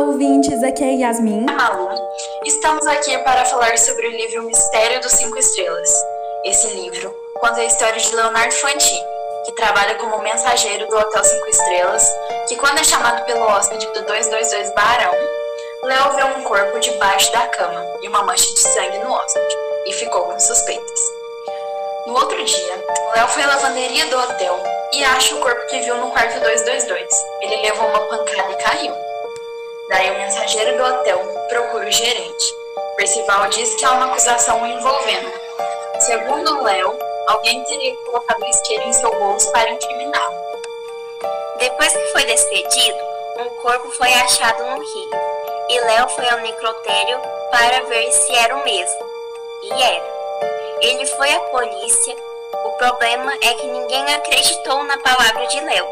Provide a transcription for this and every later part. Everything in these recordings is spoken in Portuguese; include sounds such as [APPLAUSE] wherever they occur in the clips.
ouvintes, aqui é Yasmin. Malu. Estamos aqui para falar sobre o livro Mistério dos Cinco Estrelas. Esse livro conta a história de Leonardo Fantini, que trabalha como mensageiro do Hotel Cinco Estrelas, que quando é chamado pelo hóspede do 222 Barão, Léo vê um corpo debaixo da cama e uma mancha de sangue no hóspede, e ficou com suspeitas. No outro dia, Léo foi à lavanderia do hotel e acha o corpo que viu no quarto 222. Ele levou uma pancada e caiu. Daí o mensageiro do hotel procura o gerente. Percival diz que há uma acusação o envolvendo. Segundo Léo, alguém teria colocado o isqueiro em seu bolso para incriminá-lo. Depois que foi despedido, um corpo foi achado no rio e Léo foi ao necrotério para ver se era o mesmo. E era. Ele foi à polícia. O problema é que ninguém acreditou na palavra de Léo,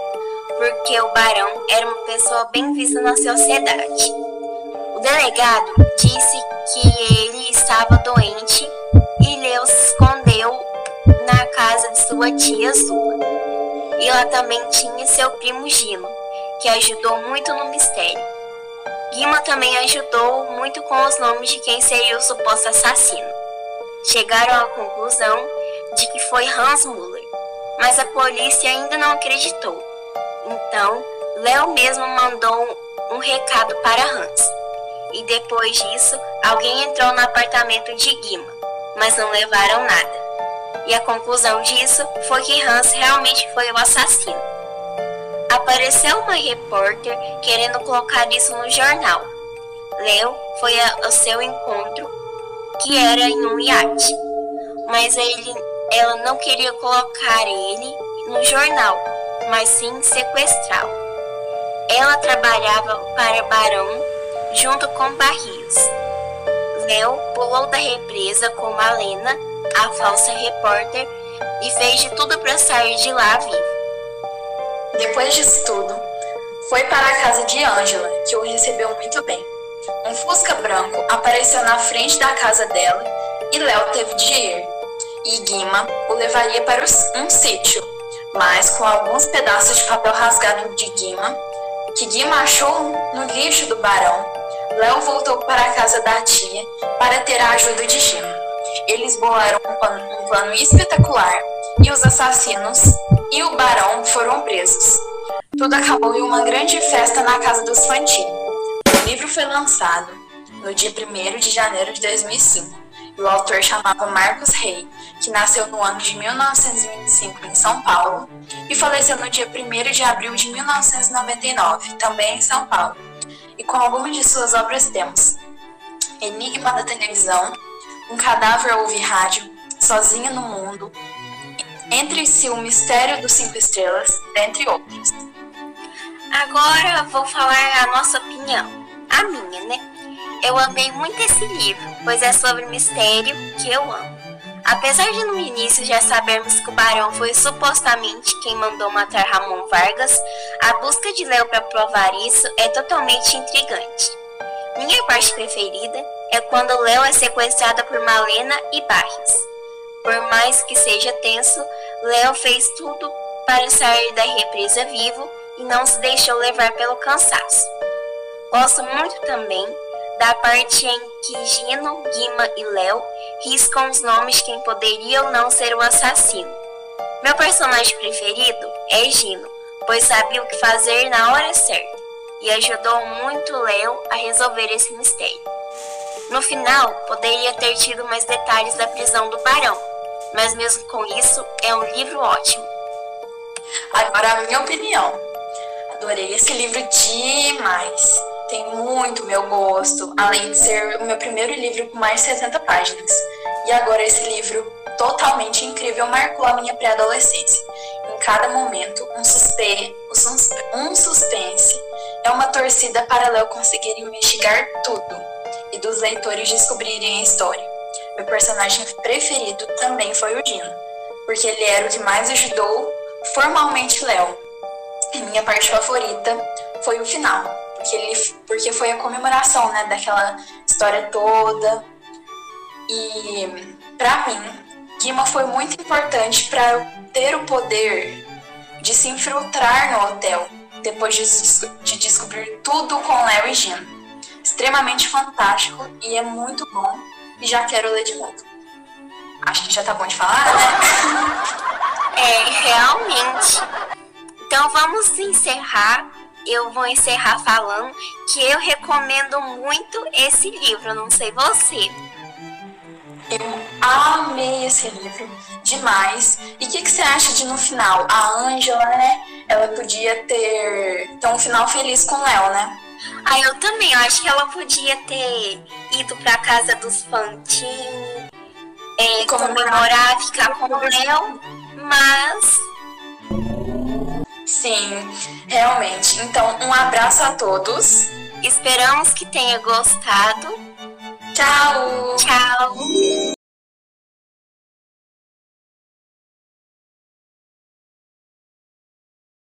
porque o barão era uma pessoa bem vista na sociedade. O delegado disse que ele estava doente e Léo se escondeu na casa de sua tia Zula. E lá também tinha seu primo Gino, que ajudou muito no mistério. Guima também ajudou muito com os nomes de quem seria o suposto assassino. Chegaram à conclusão de que foi Hans Muller, mas a polícia ainda não acreditou. Então, Léo mesmo mandou um recado para Hans. E depois disso, alguém entrou no apartamento de Guima, mas não levaram nada. E a conclusão disso foi que Hans realmente foi o assassino. Apareceu uma repórter querendo colocar isso no jornal. Leo foi ao seu encontro, que era em um iate, mas ele, ela não queria colocar ele no jornal, mas sim sequestrá-lo. Ela trabalhava para Barão junto com Barrios. Leo pulou da represa com Malena, a falsa repórter, e fez de tudo para sair de lá vivo. Depois disso tudo, foi para a casa de Ângela, que o recebeu muito bem. Um fusca branco apareceu na frente da casa dela e Léo teve de ir. E Guima o levaria para um sítio, mas com alguns pedaços de papel rasgado de Guima, que Guima achou no lixo do barão, Léo voltou para a casa da tia para ter a ajuda de Gima. Eles bolaram um plano, um plano espetacular e os assassinos e o barão foram presos. Tudo acabou em uma grande festa na casa dos Fantini. O livro foi lançado no dia 1 de janeiro de 2005 e o autor chamava Marcos Rey, que nasceu no ano de 1925 em São Paulo e faleceu no dia 1 de abril de 1999, também em São Paulo. E com algumas de suas obras temos Enigma da Televisão, Um Cadáver Ouve Rádio, Sozinha no Mundo, Entre si o Mistério dos Cinco Estrelas, dentre outros. Agora vou falar a nossa opinião, a minha, né? Eu amei muito esse livro, pois é sobre mistério que eu amo. Apesar de no início já sabermos que o Barão foi supostamente quem mandou matar Ramon Vargas, a busca de Léo para provar isso é totalmente intrigante. Minha parte preferida é quando Léo é sequestrada por Malena e Barrios. Por mais que seja tenso, Léo fez tudo para sair da represa vivo e não se deixou levar pelo cansaço. Gosto muito também da parte em que Gino, Guima e Léo riscam os nomes quem poderia ou não ser o assassino. Meu personagem preferido é Gino, pois sabia o que fazer na hora certa e ajudou muito Léo a resolver esse mistério. No final, poderia ter tido mais detalhes da prisão do barão, mas mesmo com isso, é um livro ótimo. Agora, a minha opinião. Adorei esse livro demais. Tem muito meu gosto, além de ser o meu primeiro livro com mais de 60 páginas. E agora esse livro totalmente incrível marcou a minha pré-adolescência. Em cada momento, um, suspe um suspense é uma torcida para Léo conseguir investigar tudo e dos leitores descobrirem a história. Meu personagem preferido também foi o Dino, porque ele era o que mais ajudou formalmente Léo. E minha parte favorita foi o final, porque, ele, porque foi a comemoração né, daquela história toda. E para mim, Guima foi muito importante para ter o poder de se infiltrar no hotel depois de, de descobrir tudo com Léo e Gino. extremamente fantástico e é muito bom. E já quero ler de novo. Acho que já tá bom de falar, né? [LAUGHS] É, realmente. Então vamos encerrar. Eu vou encerrar falando que eu recomendo muito esse livro, não sei você. Eu amei esse livro demais. E o que, que, você acha de no final? A Ângela, né? Ela podia ter, ter um final feliz com o Léo, né? Ah, eu também. Eu acho que ela podia ter ido pra casa dos Fantini, é, comemorar, ficar com o Léo, mas. Sim, realmente. Então, um abraço a todos. Esperamos que tenha gostado. Tchau! Tchau!